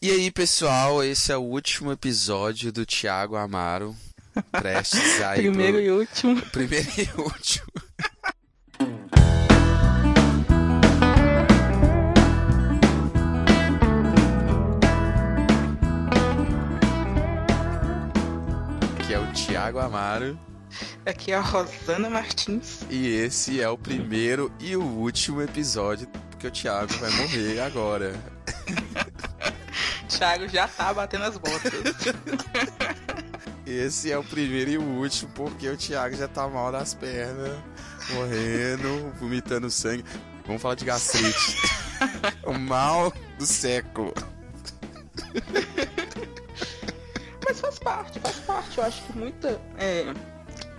E aí, pessoal, esse é o último episódio do Thiago Amaro. Prestes aí. Primeiro pro... e último. Primeiro e último. Aqui é o Thiago Amaro. Aqui é a Rosana Martins. E esse é o primeiro e o último episódio, porque o Thiago vai morrer agora. Thiago já tá batendo as botas. Esse é o primeiro e o último, porque o Thiago já tá mal das pernas, morrendo, vomitando sangue. Vamos falar de gastrite. o mal do século. Mas faz parte, faz parte. Eu acho que muita. É,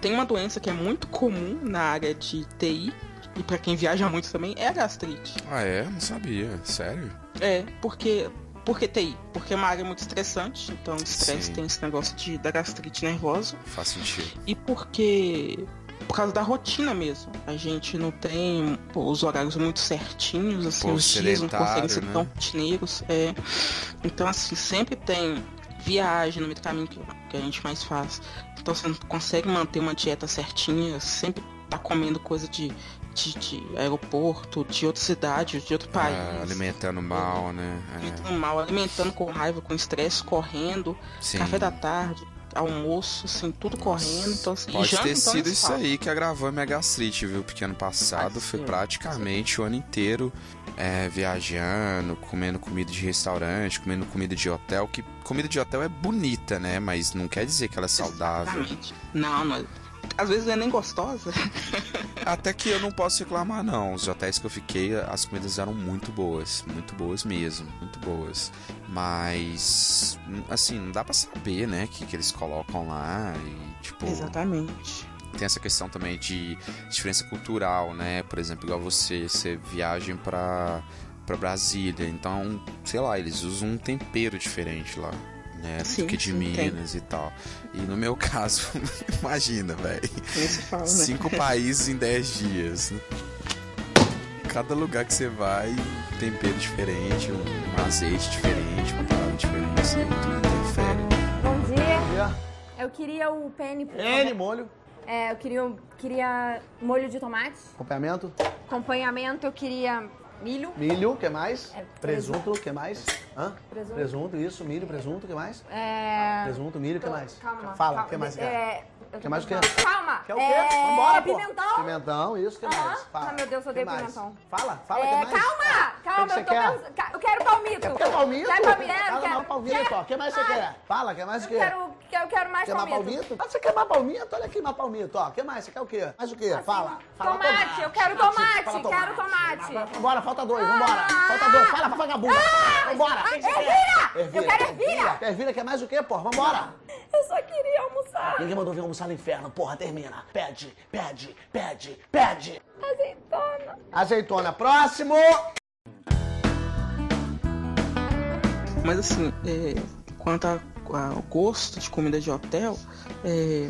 tem uma doença que é muito comum na área de TI, e para quem viaja muito também, é a gastrite. Ah, é? Não sabia. Sério? É, porque por que TI? Porque é uma área muito estressante, então o estresse tem esse negócio de, da gastrite nervosa. Faz sentido. E porque por causa da rotina mesmo. A gente não tem pô, os horários muito certinhos, assim, pô, os dias não conseguem ser né? tão rotineiros. É. Então, assim, sempre tem viagem no meio do caminho que, que a gente mais faz. Então você não consegue manter uma dieta certinha, sempre tá comendo coisa de de, de, aeroporto, de outra cidade, de outro país. É, alimentando mal, né? É. Alimentando mal, alimentando com raiva, com estresse, correndo, Sim. café da tarde, almoço, assim, tudo correndo. Então, assim, Pode ter então, sido isso aí que agravou minha gastrite, viu? Porque ano passado foi praticamente o ano inteiro é, viajando, comendo comida de restaurante, comendo comida de hotel, que comida de hotel é bonita, né? Mas não quer dizer que ela é saudável. Exatamente. Não, não é às vezes não é nem gostosa. Até que eu não posso reclamar, não. Os hotéis que eu fiquei, as comidas eram muito boas. Muito boas mesmo. Muito boas. Mas, assim, não dá pra saber, né? O que, que eles colocam lá. E, tipo. Exatamente. Tem essa questão também de diferença cultural, né? Por exemplo, igual você, você viaja pra, pra Brasília. Então, sei lá, eles usam um tempero diferente lá né? Sim, do que de sim, Minas tem. e tal. E no meu caso, imagina, velho. Né? Cinco países em dez dias. Cada lugar que você vai, tempero diferente, um azeite diferente, uma parada diferente, assim, tudo interfere. Bom dia. Bom dia. Eu queria o penne. Penne, molho. É, eu queria, queria molho de tomate. Acompanhamento? Acompanhamento, eu queria milho. Milho, o que mais? É, presunto, o que mais? Hã? Presunto. Presunto, isso, milho, presunto, o que mais? É... Presunto, milho, o que mais? Calma. Fala, o que mais? É... O que mais o quê? Calma! Quer o quê? É... Vambora, pô. Pimentão. Pimentão, isso, o que mais? Fala. Ah, meu Deus, eu odeio pimentão. Fala, fala, o é... que mais? Calma! Calma, que eu tô pensando... Eu quero palmito. Quer palmito? Quer palmito? Fala quero... palmito, ó. O que mais você quer? Fala, quer mais o quê? Eu quero, eu quero mais quer palmito. Quer mais palmito? Ah, você quer mais palmito? Olha aqui mais palmito, ó. O que mais? Você quer o quê? Mais o quê? Assim, fala. Fala tomate, eu quero tomate, quero tomate. Vambora, falta dois, vambora. Falta dois, fala pra vagabunda. Vambora. Ervira! Eu quero ervira! Ervira quer mais o quê, porra? Vambora. Eu só queria almoçar. Ninguém mandou vir almoçar no inferno, porra, termina. Pede, pede, pede, pede. Azeitona. Azeitona, próximo! Mas assim, é, quanto ao gosto de comida de hotel, é,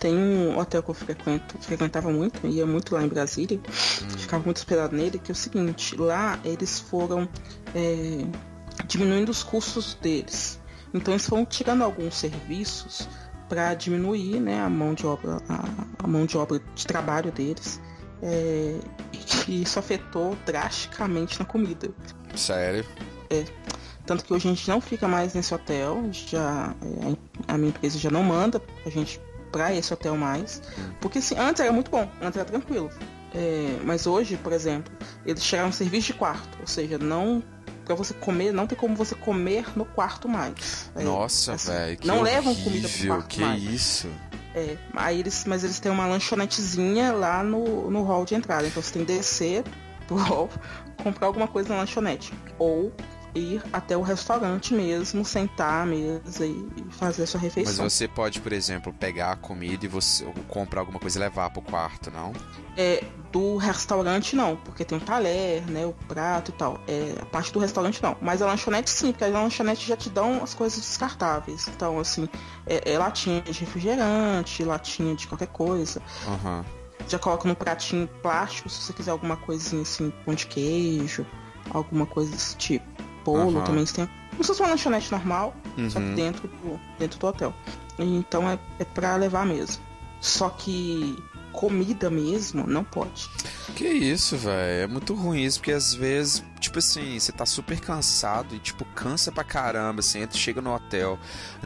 tem um hotel que eu frequento, frequentava muito, ia muito lá em Brasília, hum. ficava muito hospedado nele, que é o seguinte, lá eles foram é, diminuindo os custos deles. Então eles foram tirando alguns serviços para diminuir né, a mão de obra, a, a, mão de obra de trabalho deles. É, e isso afetou drasticamente na comida. Sério? É. Tanto que hoje a gente não fica mais nesse hotel, já é, a minha empresa já não manda a gente para esse hotel mais. Porque assim, antes era muito bom, antes era tranquilo. É, mas hoje, por exemplo, eles tiraram um serviço de quarto, ou seja, não para você comer, não tem como você comer no quarto mais. É, Nossa, assim, velho. Não horrível, levam comida pro quarto que mais. isso? É, aí eles, mas eles têm uma lanchonetezinha lá no, no hall de entrada. Então você tem que descer pro hall, comprar alguma coisa na lanchonete. Ou ir até o restaurante mesmo, sentar à mesa e fazer a sua refeição. Mas você pode, por exemplo, pegar a comida e você comprar alguma coisa e levar pro quarto, não? É, do restaurante não, porque tem o talher, né, o prato e tal. É, a parte do restaurante não. Mas a lanchonete sim, porque a lanchonete já te dão as coisas descartáveis. Então, assim, é, é latinha de refrigerante, latinha de qualquer coisa. Uhum. Já coloca no pratinho plástico se você quiser alguma coisinha assim, pão de queijo, alguma coisa desse tipo bolo, uhum. também tem Como se fosse uma lanchonete normal, Uhum. só que dentro do, dentro do hotel. Então é, é pra levar mesmo. Só que comida mesmo não pode. Que isso, velho. É muito ruim isso, porque às vezes, tipo assim, você tá super cansado e, tipo, cansa pra caramba. Você entra, chega no hotel,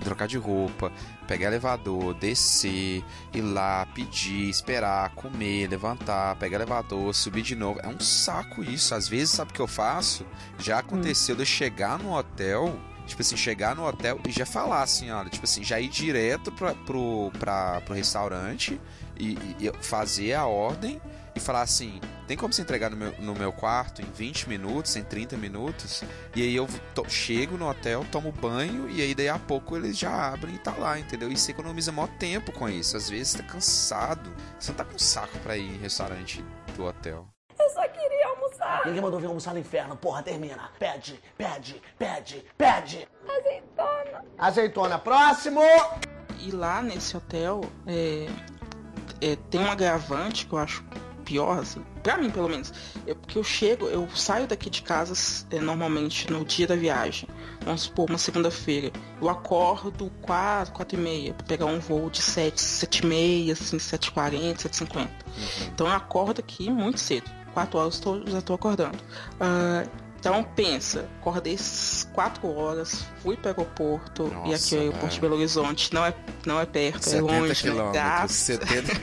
trocar de roupa, pegar elevador, descer, ir lá, pedir, esperar, comer, levantar, pegar elevador, subir de novo. É um saco isso. Às vezes, sabe o que eu faço? Já aconteceu de eu chegar no hotel. Tipo assim, chegar no hotel e já falar assim, olha, tipo assim, já ir direto pra, pro, pra, pro restaurante e- e fazer a ordem e falar assim: tem como você entregar no meu, no meu quarto em 20 minutos, em 30 minutos? E aí eu to- chego no hotel, tomo banho e aí daí a pouco eles já abrem e tá lá, entendeu? E você economiza maior tempo com isso. Às vezes você tá cansado, você não tá com saco pra ir em restaurante do hotel. Eu só queria almoçar. Ninguém mandou vir almoçar no inferno. Porra, termina. Pede, pede, pede, pede. Azeitona. Azeitona, próximo. E lá nesse hotel é, é, tem um agravante que eu acho pior, assim, pra mim pelo menos. É porque eu chego, eu saio daqui de casa é, normalmente no dia da viagem. Vamos supor, uma segunda-feira. Eu acordo 4, 4 e meia pra pegar um voo de 7, 7 e meia, assim, 7h40, 7h50. Então eu acordo aqui muito cedo. 4 horas eu tô- já tô acordando. Ah, então pensa, acordei 4 horas, fui para o aeroporto, e Nossa, aqui é o aeroporto de. Belo Horizonte, não é, não é perto, é 70 longe, né? quilômetros, Gasta, 70.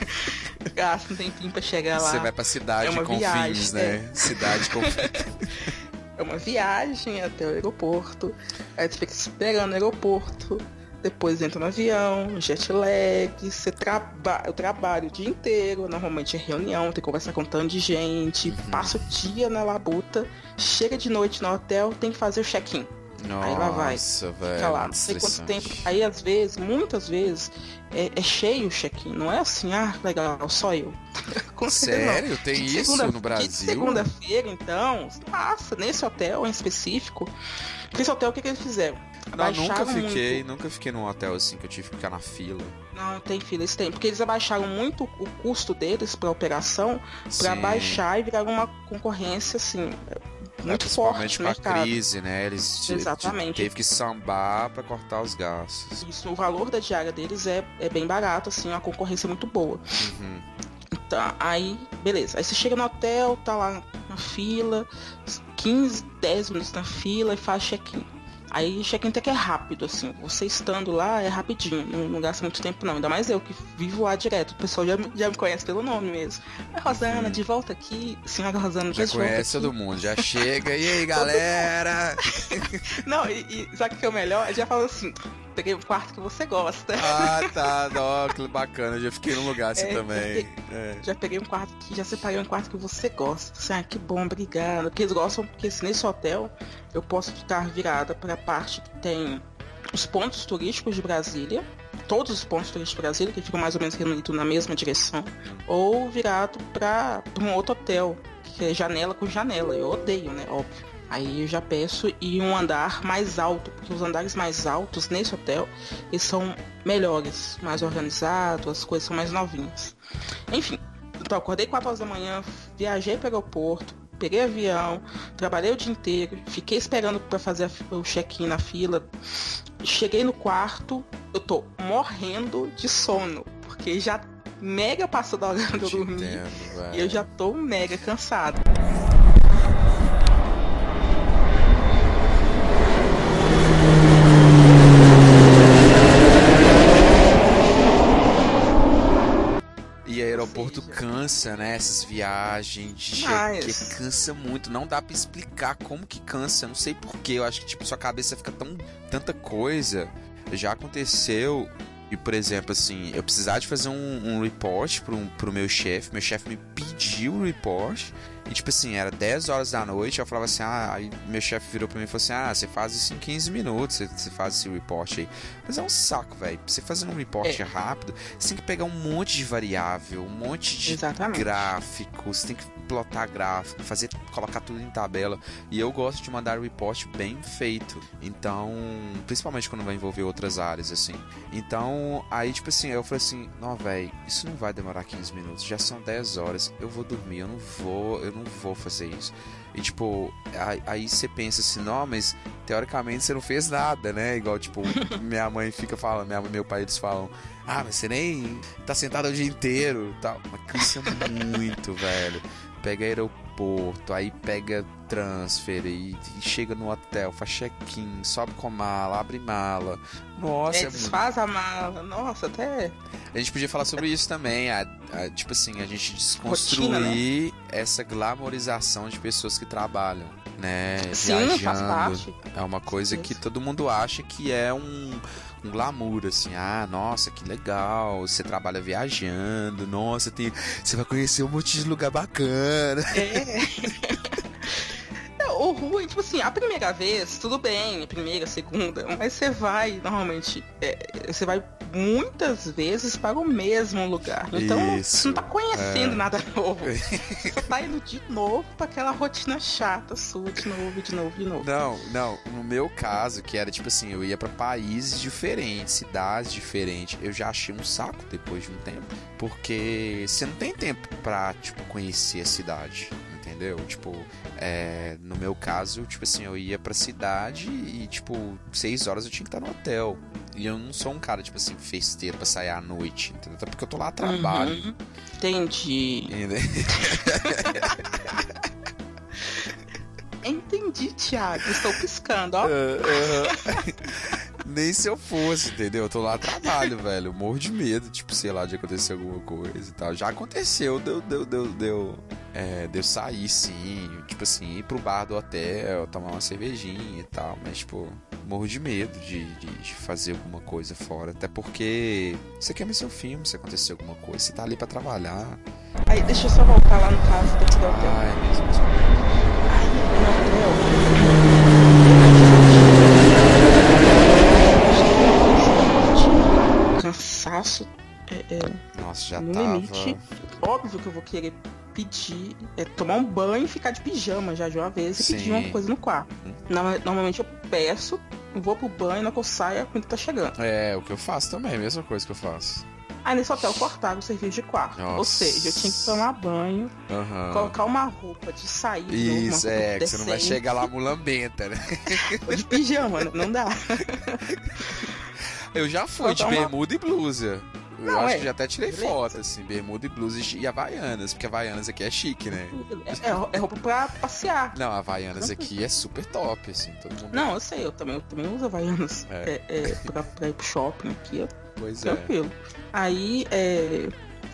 gasta um tempinho pra chegar lá. Você vai pra cidade É uma com viagem, fins, né? Cidade com É uma viagem até o aeroporto. Aí você fica esperando no aeroporto. Depois entra no avião, jet lag, você trabalha, eu trabalho o dia inteiro, normalmente é reunião, tem que conversar com um tanto de gente, passa o dia na labuta, chega de noite no hotel, tem que fazer o check-in. Aí lá vai. Nossa. Fica lá, não sei quanto estressante. tempo. Aí às vezes, muitas vezes, é, é cheio o check-in. Não é assim, ah, legal, só eu. Não. Sério? Tem De isso no Brasil? segunda-feira, então, nossa, nesse hotel em específico. Porque esse hotel, o que, que eles fizeram? Não, nunca fiquei, muito- nunca fiquei num hotel assim que eu tive que ficar na fila. Não, tem fila, eles têm. Porque eles abaixaram muito o custo deles pra operação pra Sim. baixar e virar uma concorrência, assim, muito É, forte no com a mercado. crise, né? Eles Exatamente. teve que sambar pra cortar os gastos. Isso, o valor da diária deles é, é bem barato, assim, uma concorrência muito boa. Uhum. Tá, aí, beleza. Aí você chega no hotel, tá lá na fila, 15, 10 minutos na fila e faz check-in. Aí check-in até que é rápido, assim. Você estando lá é rapidinho, não, não gasta muito tempo não. Ainda mais eu que vivo lá direto. O pessoal já, me- já me conhece pelo nome mesmo. É Rosana, de volta aqui. Senhora Rosana, Já de conhece todo mundo, já chega. E aí, galera? Não, e, e sabe o que é o melhor? Já fala assim, peguei o quarto que você gosta. ah, tá. Ó, que bacana. Já fiquei num lugar assim É, também. É. Já peguei um quarto que já separei um quarto que você gosta. Assim, ah, que bom, obrigada. Porque eles gostam, porque assim, nesse hotel eu posso ficar virada para a parte que tem os pontos turísticos de Brasília, todos os pontos turísticos de Brasília, que ficam mais ou menos reunidos na mesma direção, ou virado para um outro hotel, que é janela com janela. Eu odeio, né? Óbvio. Aí eu já peço e um andar mais alto, porque os andares mais altos nesse hotel eles são melhores, mais organizados, as coisas são mais novinhas. Enfim, então acordei 4 horas da manhã, viajei para o aeroporto, peguei avião, trabalhei o dia inteiro, fiquei esperando para fazer o check-in na fila. Cheguei no quarto, eu tô morrendo de sono, porque já mega passou da hora de eu velho. e eu já tô mega cansado. E aeroporto cansa, né? Essas viagens de cansa muito. Não dá pra explicar como que cansa. Não sei porquê. Eu acho que tipo sua cabeça fica tão tanta coisa. Já aconteceu e por exemplo assim, eu precisar de fazer um, um report pro, pro meu chefe. Meu chefe me pediu o report. E tipo assim, era 10 horas da noite, eu falava assim, ah, aí meu chefe virou pra mim e falou assim, ah, você faz isso em 15 minutos, você, você faz esse report aí. Mas é um saco, velho. Você fazer um report É. rápido, você tem que pegar um monte de variável, um monte de Exatamente. gráfico, você tem que plotar gráfico, fazer, colocar tudo em tabela. E eu gosto de mandar report bem feito. Então, principalmente quando vai envolver outras áreas, assim. Então, aí, tipo assim, eu falei assim, não, velho, isso não vai demorar 15 minutos, já são 10 horas, eu vou dormir, eu não vou, eu não vou fazer isso. E tipo, aí, aí você pensa assim, não, mas teoricamente você não fez nada, né? Igual, tipo, minha mãe fica falando, minha, meu pai eles falam, ah, mas você nem tá sentado o dia inteiro tal. Mas cansa muito, velho. Pega aeroporto, aí pega transfer e, e chega no hotel, faz check-in, sobe com mala, abre mala. Nossa, É, é, desfaz a mala. Nossa, até. a gente podia falar sobre isso também, a, a- tipo assim, a gente desconstruir Rotina, essa glamorização de pessoas que trabalham, né? Sim, faz Viajando. É uma coisa que todo mundo acha que é um, um glamour, assim. Ah, nossa, que legal. Você trabalha viajando. Nossa, tem, você vai conhecer um monte de lugar bacana. É. O ruim, tipo assim, a primeira vez, tudo bem, primeira, segunda, mas você vai, normalmente, é, você vai muitas vezes para o mesmo lugar. Então Isso, você não tá conhecendo é. nada novo. você tá indo de novo pra aquela rotina chata sua, de novo, de novo, de novo. Não, não. No meu caso, que era tipo assim, eu ia pra países diferentes, cidades diferentes. Eu já achei um saco depois de um tempo. Porque você não tem tempo pra, tipo, conhecer a cidade. Entendeu? Tipo, é, no meu caso, tipo assim, eu ia pra cidade e, tipo, seis horas eu tinha que estar no hotel. E eu não sou um cara, tipo assim, festeiro pra sair à noite, entendeu? Até porque eu tô lá a trabalho. Uhum. Entendi. Entendi, Thiago. Estou piscando, ó. Nem se eu fosse, entendeu? Eu tô lá a trabalho, velho. Eu morro de medo, tipo, sei lá, de acontecer alguma coisa e tal. Já aconteceu, deu, deu, deu, deu. É, deu sair sim, tipo assim, ir pro bar do hotel, tomar uma cervejinha e tal, mas, tipo, morro de medo de, de, de fazer alguma coisa fora. Até porque você quer ver seu filme se acontecer alguma coisa. Você tá ali pra trabalhar. Aí, deixa eu só voltar lá no caso daqui do hotel. Ai, mesmo. Aí, no hotel. Cansaço é, é, Nossa, já no tava. limite. Óbvio que eu vou querer pedir, é, tomar um banho e ficar de pijama já de uma vez e Sim. pedir uma coisa no quarto. Uhum. Norma- Normalmente eu peço, vou pro banho, na que eu saio, a comida tá chegando. É, o que eu faço também, a mesma coisa que eu faço. Aí nesse hotel cortava o serviço de quarto. Ou Nossa. seja, eu tinha que tomar banho, Aham. colocar uma roupa de sair, Isso, é, que você não vai chegar lá mulambenta, né? Ou de pijama, não dá. Eu já fui de Botar uma- bermuda e blusa. Eu Não, acho é. que já até tirei Beleza. foto, assim, bermuda e blusa e Havaianas, porque Havaianas aqui é chique, né? É, é roupa pra passear. Não, Havaianas aqui é super top, assim, todo mundo. Não, eu sei, eu também, eu também uso Havaianas É. é. É, pra, pra ir pro shopping aqui, é Pois é. tranquilo. Aí, é,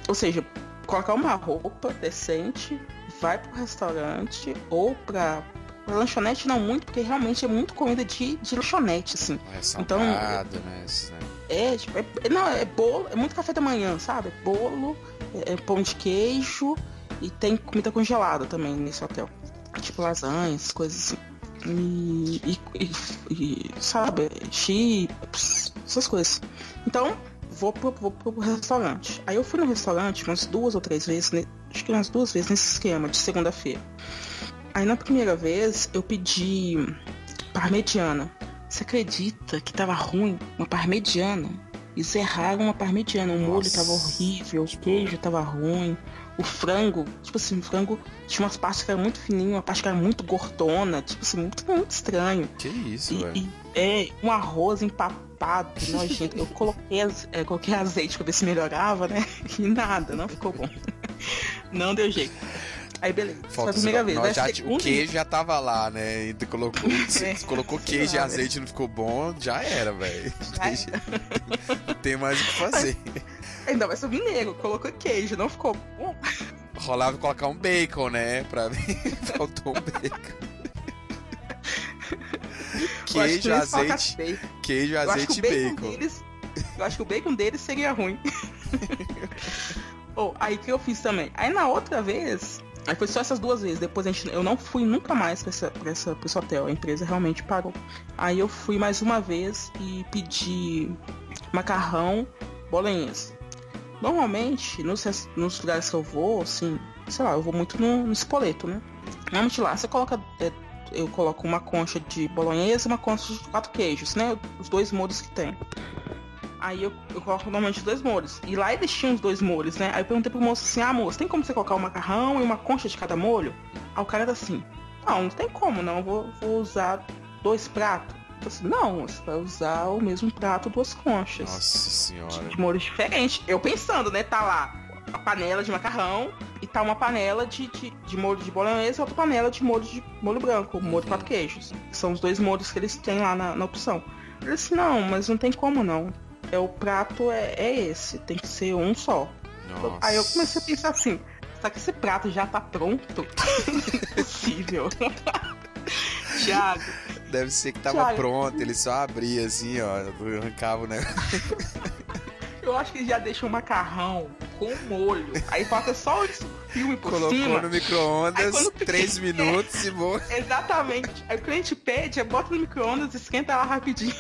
ou seja, colocar uma roupa decente, vai pro restaurante ou pra lanchonete não muito, porque realmente é muito comida de, de lanchonete, assim. É Então- salgado, né? esses, né? É, tipo, é, é- não, é bolo, é muito café da manhã, sabe? É bolo, é, é pão de queijo e tem comida congelada também nesse hotel. Tipo lasanha, essas coisas assim. E, e, e- sabe, chips, essas coisas. Então, vou pro, vou pro restaurante. Aí eu fui no restaurante umas duas ou três vezes, né? acho que umas duas vezes nesse esquema de segunda-feira. Aí na primeira vez eu pedi parmegiana. Você acredita que tava ruim uma parmegiana? Eles erraram uma parmegiana, o molho Nossa. tava horrível, o queijo tava ruim, o frango, tipo assim, o frango tinha umas partes que eram muito fininhas, uma parte que era muito gordona, tipo assim, muito, muito estranho. Que isso, E, velho. e- é, um arroz empapado, nojento. Eu coloquei, é, coloquei azeite pra ver se melhorava, né? E nada, não ficou bom. Não deu jeito. Aí beleza, foi a primeira vez. nós Aí já- o queijo já tava lá, né? E colocou, É. colocou queijo e azeite não ficou bom, já era, velho. Não tem mais o que fazer. Ainda vai subir negro, colocou queijo, não ficou bom. Rolava colocar um bacon, né? Pra mim, faltou um bacon. Queijo, azeite, queijo, azeite e o bacon, bacon. deles. Eu acho que o bacon deles seria ruim. oh, aí que eu fiz também. Aí na outra vez. Aí foi só essas duas vezes. Depois a gente, eu não fui nunca mais pra, essa, pra, essa, pra esse hotel. A empresa realmente parou. Aí eu fui mais uma vez e pedi macarrão bolonhesa. Normalmente, nos, nos lugares que eu vou, assim, sei lá, eu vou muito no, no espoleto, né? Normalmente lá você coloca. é, eu coloco uma concha de bolonhesa e uma concha de quatro queijos, né? Os dois molhos que tem. Aí eu, eu coloco normalmente dois molhos. E lá eles tinham os dois molhos, né? Aí eu perguntei pro moço assim, ah moço, tem como você colocar um macarrão e uma concha de cada molho? Aí o cara tá assim, não, não tem como não, vou, vou usar dois pratos. Eu assim, não, você vai usar o mesmo prato, duas conchas. Nossa senhora. De molhos diferentes. Eu pensando, né? Tá lá a panela de macarrão e tá uma panela de, de, de molho de bolonhesa e outra panela de molho de molho branco, molho de Uhum. quatro queijos. São os dois molhos que eles têm lá na, na opção. Eu disse, não, mas não tem como não. É o prato é, é esse, tem que ser um só. Nossa. Aí eu comecei a pensar assim, será que esse prato já tá pronto? Impossível. Thiago, Deve ser que tava Thiago. pronto, ele só abria assim, ó, arrancava o negócio. eu acho que ele já deixa o macarrão com molho. Aí falta só esse filme por Colocou cima. no micro-ondas, três minutos e boa. Exatamente. Aí o cliente pede, bota no micro-ondas, esquenta lá rapidinho.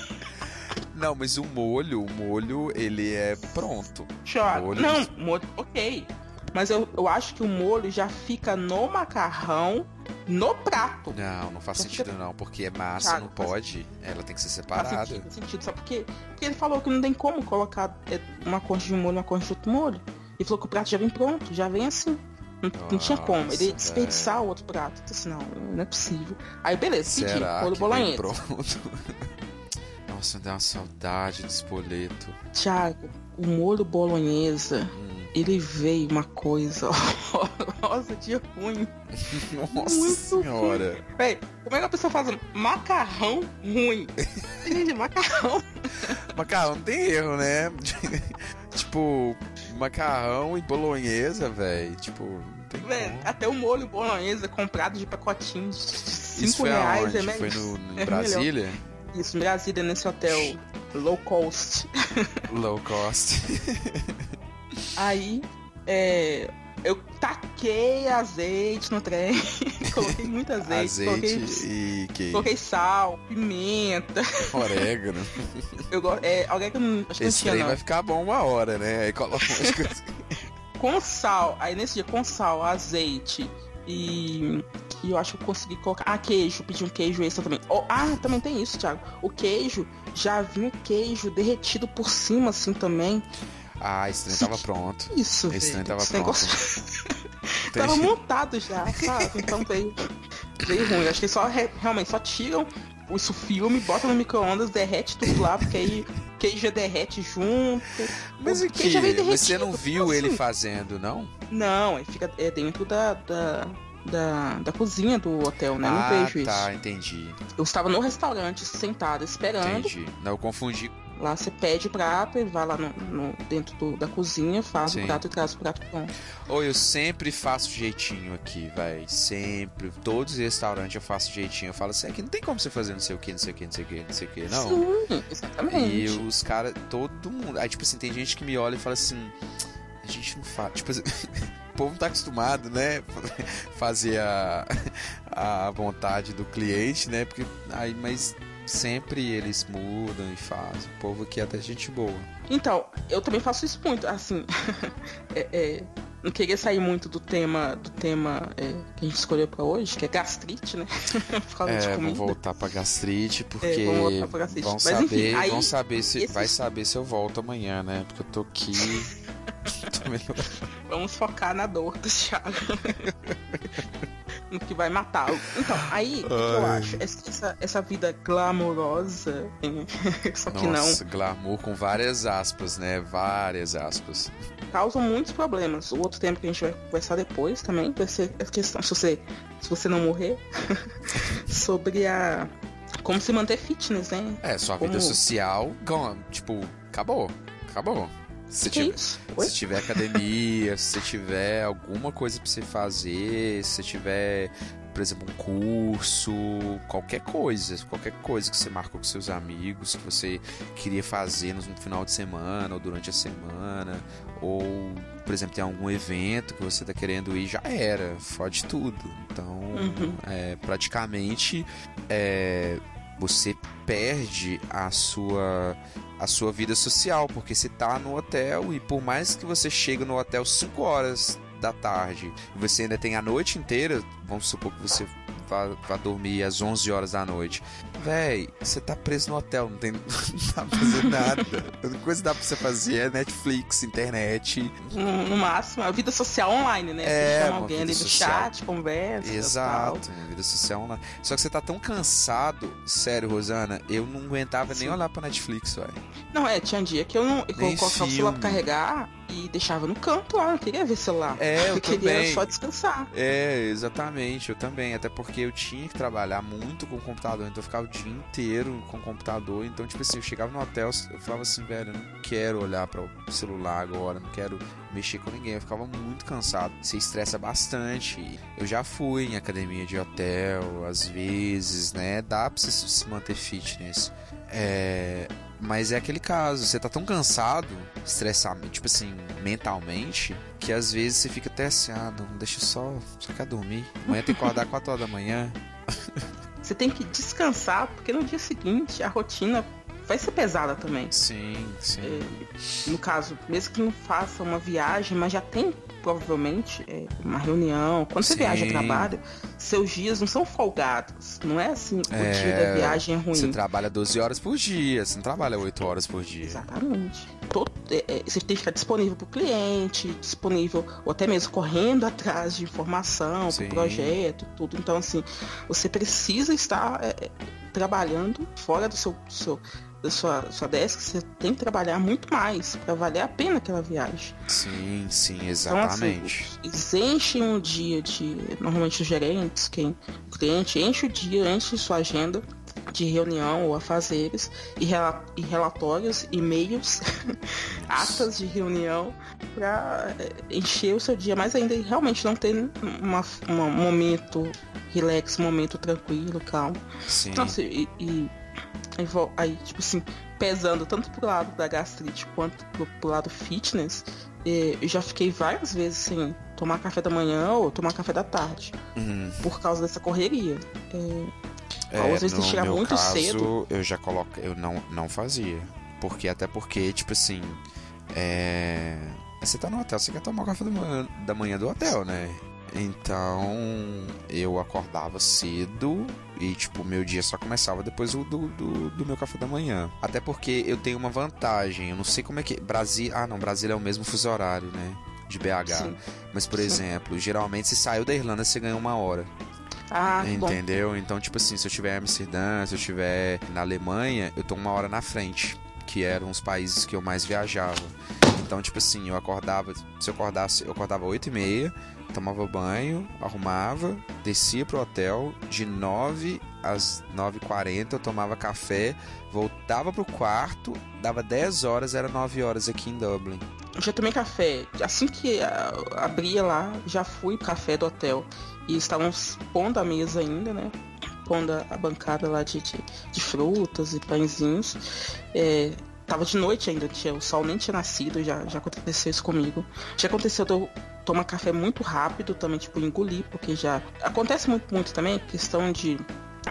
Não, mas o molho, o molho, ele é pronto. Thiago. Molho Não, molho, ok. Mas eu, eu acho que o molho já fica no macarrão, no prato. Não, não faz Porque- sentido não, porque é massa, Thiago, não faz- pode. Ela tem que ser Faz separada. sentido, faz sentido. Só porque, porque ele falou que não tem como colocar é, uma concha de um molho e uma concha de outro molho. Ele falou que o prato já vem pronto, já vem assim. Não, não tinha como. Ele ia Nossa, desperdiçar o outro prato. Eu disse, não, não é possível. Aí beleza, pedi, Será molho que bolonhesa. pronto? Nossa, dá uma saudade do espoleto. Thiago, o molho bolonhesa, Hum. ele veio uma coisa horrorosa de ruim. Nossa Muito senhora. Véi, como é que a pessoa faz macarrão ruim? Gente, macarrão. Macarrão não tem erro, né? tipo, macarrão e bolonhesa, velho. Tipo, não tem Véi, como. até o molho bolonhesa comprado de pacotinho de 5 Isso foi reais aonde? é melhor. Foi no, em é Brasília? Isso, Brasília, nesse hotel low cost. Low cost. Aí, é, eu taquei azeite no trem. coloquei muito azeite. Azeite Coloquei, e que? coloquei sal, pimenta. Orégano. Eu gosto. É, não. Acho que não Esse tinha, trem não. vai ficar bom uma hora, né? Aí coloca umas coisas. Com sal. Aí nesse dia, com sal, azeite e. E eu acho que eu consegui colocar. Ah, queijo. Pedi um queijo extra também. Oh, ah, também tem isso, Thiago. O queijo já vinha queijo derretido por cima, assim também. Ah, esse trem tava pronto. Isso. Esse trem tava Esse pronto. negócio tava montado já, sabe? Então veio, veio ruim. Acho que só re- realmente só tiram isso filme, botam no micro-ondas, derrete tudo lá, porque aí queijo derrete junto. Mas O que? você não viu como ele assim? fazendo, não? Não, ele fica é dentro da, da, da, da cozinha do hotel, né? ah, não vejo tá, isso. entendi. Eu estava no restaurante, sentado, esperando. Entendi. Não, eu confundi. Lá você pede prato, ele vai lá no, no- dentro do- da cozinha, faz Sim. o prato e traz o prato pronto. Ou eu sempre faço jeitinho aqui, vai. Sempre. Todos os restaurantes eu faço jeitinho. Eu falo assim, aqui não tem como você fazer não sei o que, não sei o que, não sei o que, não sei o que, não. Sim, exatamente. E os caras, todo mundo. Aí, tipo assim, tem gente que me olha e fala assim: a gente não faz. Tipo assim, o povo não tá acostumado, né? Fazer a, a vontade do cliente, né? Porque aí, mas sempre eles mudam e fazem. O povo aqui é até gente boa. Então, eu também faço isso muito, assim. é, é, não queria sair muito do tema do tema é, que a gente escolheu pra hoje, que é gastrite, né? Por causa de É, comida. vou voltar pra gastrite, porque É, vamos pra gastrite. vão Mas, saber, enfim, aí, vão saber se esses- vai saber se eu volto amanhã, né? Porque eu tô aqui. Vamos focar na dor do Thiago. no que vai matá-lo. Então, aí, o que eu Ai. acho? Essa, essa, vida glamourosa, só que Nossa, glamour com várias aspas, né? Várias aspas. não, causa muitos problemas. O outro tema que a gente vai conversar depois também vai ser a questão, se você, se você não morrer, sobre a. Como se manter fitness, né? É, sua Como- vida social, gone. Tipo, acabou. Acabou. Se tiver, se tiver academia, se tiver alguma coisa pra você fazer, se tiver, por exemplo, um curso, qualquer coisa, qualquer coisa que você marcou com seus amigos, que você queria fazer no final de semana ou durante a semana, ou, por exemplo, tem algum evento que você tá querendo ir, já era, fode tudo. Então, Uhum. é, praticamente, é, você perde a sua a sua vida social, porque você tá no hotel e por mais que você chegue no hotel 5 horas da tarde, você ainda tem a noite inteira, vamos supor que você vá dormir às 11 horas da noite. Véi, você tá preso no hotel, não tem não dá pra fazer nada. A única coisa que dá pra você fazer é Netflix, internet. No, no máximo, a vida social online, né? É, você chama alguém ali no chat, conversa. Exato, minha vida social online. Só que você tá tão cansado, sério, Rosana, eu não aguentava nem Sim. olhar pra Netflix, velho. Tal. Não, é, tinha um dia que eu não. Eu Nem colocava o celular pra carregar e deixava no canto lá, não queria ver celular. É, eu queria também. só descansar. É, exatamente, eu também. Até porque eu tinha que trabalhar muito com o computador, então eu ficava o dia inteiro com o computador. Então, tipo assim, eu chegava no hotel, eu falava assim, velho, eu não quero olhar para o celular agora, não quero mexer com ninguém. Eu ficava muito cansado. Você estressa bastante. Eu já fui em academia de hotel, às vezes, né? Dá pra você se manter fitness. É. Mas é aquele caso, você tá tão cansado, estressado, tipo assim, mentalmente, que às vezes você fica até assim, ah, não, deixa só, só quer dormir. Amanhã tem que acordar 4 horas da manhã. Você tem que descansar, porque no dia seguinte a rotina vai ser pesada também. Sim, sim. É, no caso, mesmo que não faça uma viagem, mas já tem provavelmente é, uma reunião. Quando você Sim. viaja a trabalho, seus dias não são folgados. Não é assim, o É, dia da viagem é ruim. Você trabalha 12 horas por dia, você não trabalha 8 horas por dia. Exatamente. Todo- é, é, você tem que ficar disponível para o cliente, disponível, ou até mesmo correndo atrás de informação, para Sim. o projeto, tudo. Então, assim, você precisa estar é, é, trabalhando fora do seu, do seu- da sua, sua desk, você tem que trabalhar muito mais para valer a pena aquela viagem. Sim, sim, Então, exatamente. assim, eles enchem um dia de. Normalmente os gerentes, quem o cliente enche o dia, enche sua agenda de reunião ou afazeres e, rela- e relatórios, e-mails, atas de reunião para encher o seu dia mais ainda realmente não ter uma, um momento relax, um momento tranquilo, calmo. sim. Então, assim, e, e- aí, aí, tipo assim, pesando tanto pro lado da gastrite quanto pro, pro lado fitness, eh, eu já fiquei várias vezes sem tomar café da manhã ou tomar café da tarde, Hum, por causa dessa correria. Eh, é, às vezes tem que chegar muito caso, cedo. eu já coloco, eu não, não fazia. Porque, até porque, tipo assim, é... Você tá no hotel, você quer tomar o café da manhã, da manhã do hotel, né? Então, eu acordava cedo e, tipo, meu dia só começava depois do, do, do- do meu café da manhã. Até porque eu tenho uma vantagem, eu não sei como é que... Brasília... Ah, não, Brasília é o mesmo fuso horário, né? De BH. Sim. Mas, por Sim. exemplo, geralmente se saiu da Irlanda, você ganha uma hora. Ah, bom. Entendeu? Então, tipo assim, se eu estiver em Amsterdã, se eu estiver na Alemanha, eu tô uma hora na frente, que eram os países que eu mais viajava. Então, tipo assim, eu acordava, se eu acordasse, eu acordava 8 e meia, tomava banho, arrumava, descia pro hotel, de 9 às 9h40 eu tomava café, voltava pro quarto, dava 10 horas, era 9 horas aqui em Dublin. Já tomei café. Assim que ah, abria lá, já fui pro café do hotel. E estavam pondo a mesa ainda, né? Pondo a bancada lá de, de, de frutas e pãezinhos. É, tava de noite ainda, tinha, o sol nem tinha nascido, já, já aconteceu isso comigo. Já aconteceu de eu tomar café muito rápido também, tipo, engolir, porque já. Acontece muito, muito também, questão de.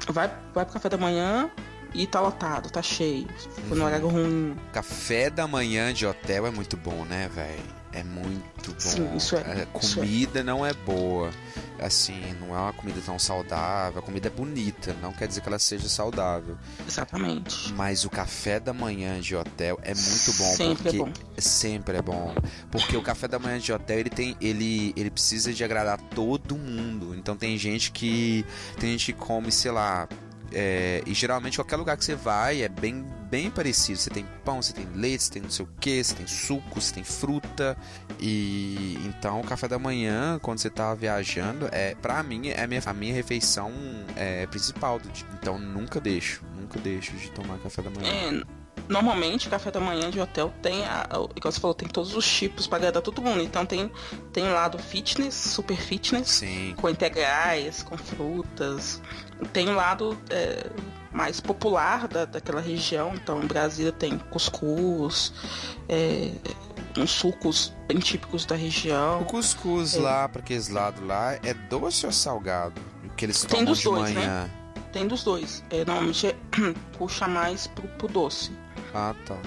Vai, vai pro café da manhã e tá lotado, tá cheio. Foi no Uhum. horário ruim. Café da manhã de hotel é muito bom, né, velho? É muito bom. Sim, isso é, A isso é. comida não é boa. Assim, não é uma comida tão saudável. A comida é bonita, não quer dizer que ela seja saudável. Exatamente. Mas o café da manhã de hotel é muito bom. Sempre é porque bom. Sempre é bom. Porque o café da manhã de hotel, ele tem. Ele, ele precisa de agradar todo mundo. Então tem gente que. Tem gente que come, sei lá. É, e geralmente qualquer lugar que você vai é bem, bem parecido. Você tem pão, você tem leite, você tem não sei o que, você tem suco, você tem fruta. E então o café da manhã, quando você tá viajando, é para mim é a minha, a minha refeição é, principal do dia. Então nunca deixo, nunca deixo de tomar café da manhã. É, normalmente, café da manhã de hotel tem, a, você falou, tem todos os tipos para agradar todo mundo. Então tem, tem lado fitness, super fitness, Sim. com integrais, com frutas. Tem o lado é, mais popular da, daquela região. Então em Brasília tem cuscuz, é, uns sucos bem típicos da O região. cuscuz É. lá, pra aqueles lados lá, é doce ou salgado? O que eles Tem tomam dos de dois, manhã. Tem dos dois. É, normalmente é, puxa mais pro, pro doce. Ah, tá.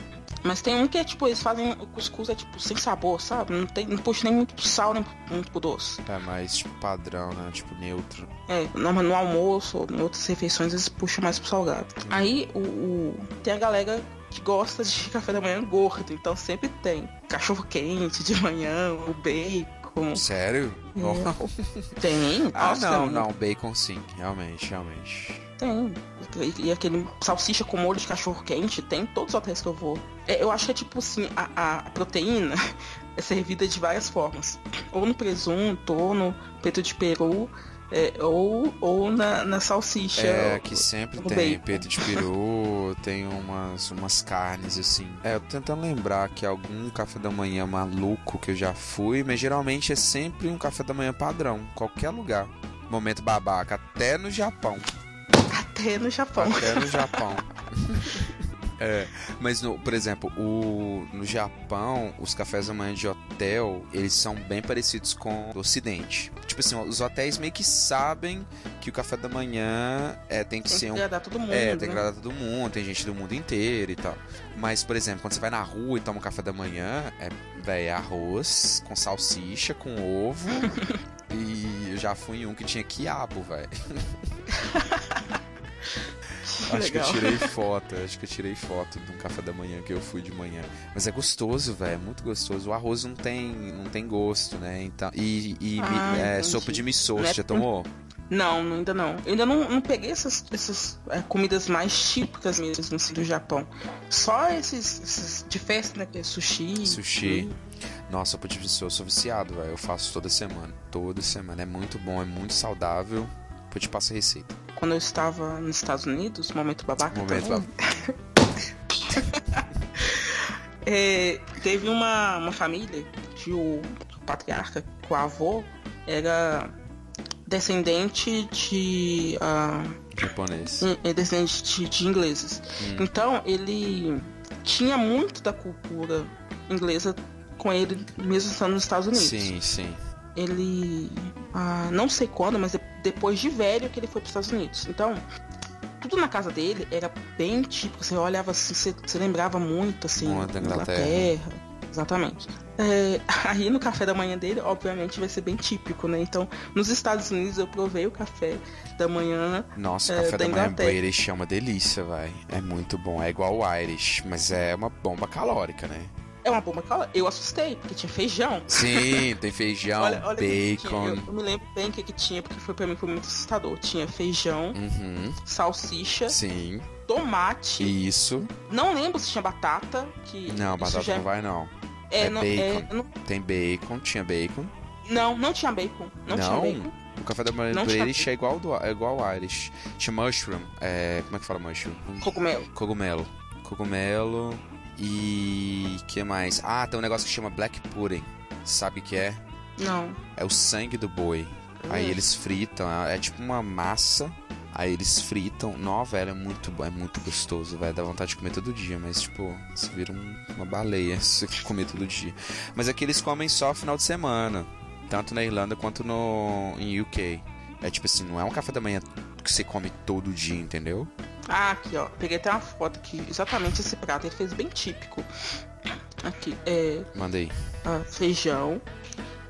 Mas tem um que é tipo, eles fazem o cuscuz é tipo sem sabor, sabe? Não, tem, não puxa nem muito pro sal, nem muito pro doce. É mais tipo padrão, né? Tipo neutro. É, no, no almoço ou em outras refeições eles puxam mais pro salgado. Aí o, o- tem a galera que gosta de café da manhã gordo, então sempre tem cachorro quente de manhã, o bacon. Sério? Oh. Tem? Ah, Nossa, não, não, bacon sim, realmente, realmente. Tem. E, aquele salsicha com molho de cachorro quente, tem em todos os hotéis que eu vou. É, eu acho que é tipo assim, a, a proteína é servida de várias formas. Ou no presunto, ou no peito de peru, é, ou, ou na, na salsicha. É, que sempre tem bacon. peito de peru, tem umas, umas carnes assim. É, eu tô tentando lembrar que algum café da manhã maluco que eu já fui, mas geralmente é sempre um café da manhã padrão, qualquer lugar. Momento babaca, até no Japão. Até no Japão. Até no Japão. É, mas no, por exemplo, o, no Japão, os cafés da manhã de hotel, eles são bem parecidos com o Ocidente. Tipo assim, os hotéis meio que sabem que o café da manhã é, tem que Tem ser que um agradar todo mundo. é, tem que né? agradar todo mundo, tem gente do mundo inteiro e tal. Mas, por exemplo, quando você vai na rua e toma um café da manhã, é, véi, é arroz com salsicha, com ovo. e eu já fui em um que tinha quiabo, velho. Acho que eu Legal. tirei foto, acho que eu tirei foto de um café da manhã que eu fui de manhã. Mas é gostoso, velho, é muito gostoso. O arroz não tem, não tem gosto, né? Então, e e Ah, é, sopa de você é- já tomou? Não, ainda não. Eu ainda não, não peguei essas, essas é, comidas mais típicas mesmo assim, do Japão. Só esses, esses de festa, né? que é Sushi. Sushi. Nossa, sopa de missô, eu sou viciado, velho. Eu faço toda semana. Toda semana. É muito bom, é muito saudável. Depois te passo a receita. Quando eu estava nos Estados Unidos, momento babaca. Momento também, é, teve uma, uma família que o patriarca, o avô, era descendente de. ah, Japonês. é descendente de, de ingleses. Hum. Então ele tinha muito da cultura inglesa com ele, mesmo estando nos Estados Unidos. Sim, sim. Ele. ah, não sei quando, mas depois de velho que ele foi para os Estados Unidos. Então, tudo na casa dele era bem típico. Você olhava assim, você, você lembrava muito assim. Muito da Inglaterra. Inglaterra. Exatamente. É, aí no café da manhã dele, obviamente, vai ser bem típico, né? Então, nos Estados Unidos eu provei o café da manhã. Nossa, É, café da da manhã. British é uma delícia, vai. É muito bom. É igual o Irish, mas é uma bomba calórica, né? É uma bomba calórica. Eu assustei, porque tinha feijão. Sim, tem feijão, olha, olha bacon. Eu, eu me lembro bem o que, que tinha, porque foi pra mim foi muito assustador. Tinha feijão, Uhum, salsicha, sim, tomate. isso. Não lembro se tinha batata. Que Não, batata já- não vai não. É, é não, bacon. é, não, Tem bacon, tinha bacon. não, não tinha bacon. Não, tinha bacon. O café da manhã Não tinha British é igual do, é igual ao Irish. Tinha mushroom, é, como é que fala mushroom? Cogumelo. Cogumelo. Cogumelo e que mais? Ah, tem um negócio que chama black pudding. Sabe o que é? Não. É o sangue do boi. Aí Hum. eles fritam, é é tipo uma massa. Aí eles fritam. Nó, velho, é muito, é muito gostoso, velho. Dá vontade de comer todo dia, mas tipo, você vira um- uma baleia se você comer todo dia. Mas aqui eles comem só final de semana. Tanto na Irlanda quanto no em UK. É tipo assim, não é um café da manhã que você come todo dia, entendeu? Ah, aqui, ó. Peguei até uma foto aqui. Exatamente esse prato. Ele fez bem típico. Aqui. É. Manda aí. ah, feijão,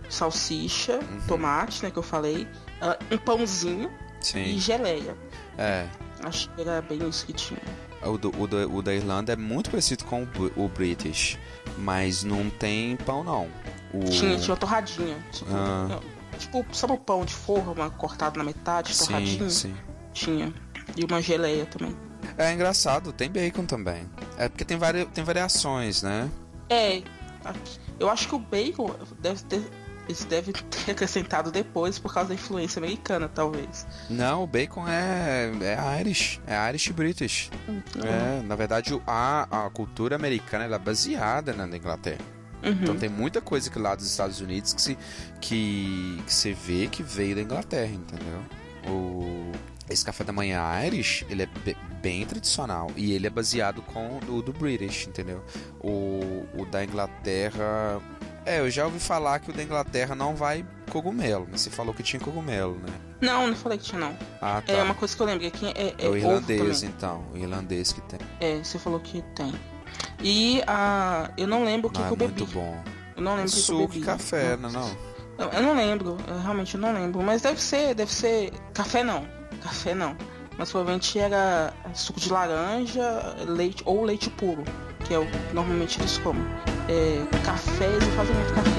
salsicha, Uhum. tomate, né? Que eu falei. ah, um pãozinho e Sim. geleia. É. Acho que era bem isso que tinha. O, do, o, do- o da Irlanda é muito parecido com o, o British. Mas não tem pão, não. O... Tinha, tinha uma torradinha. Tipo, Ah. tipo, sabe o pão de forma cortado na metade, torradinho? Sim, sim. Tinha. E uma geleia também. É engraçado, tem bacon também. É porque tem, vari... tem variações, né? É, eu acho que o bacon deve ter. Eles devem ter acrescentado depois por causa da influência americana, talvez. Não, o bacon é, é Irish. É Irish British. É, na verdade, a, a cultura americana é baseada na Inglaterra. Uhum. Então tem muita coisa que lá dos Estados Unidos que se que, que você vê que veio da Inglaterra, entendeu? O esse café da manhã Irish, ele é be- bem tradicional e ele é baseado com o do British, entendeu? O, o da Inglaterra, é, eu já ouvi falar que o da Inglaterra não vai cogumelo, mas você falou que tinha cogumelo, né? Não, não falei que tinha não. Ah, tá. É uma coisa que eu lembrei aqui é, é, É o irlandês, então. O irlandês que tem. É, você falou que tem. E a. Eu não lembro o que, Não, que eu é bebi. muito bom. Eu não lembro o que, que eu Suco bebi. e café, não, não. Eu, não lembro, eu realmente não lembro. Mas deve ser, deve ser. Café não. Café não. Mas provavelmente era suco de laranja, leite ou leite puro, que é o que normalmente eles comem. É, café, eles fazem muito café.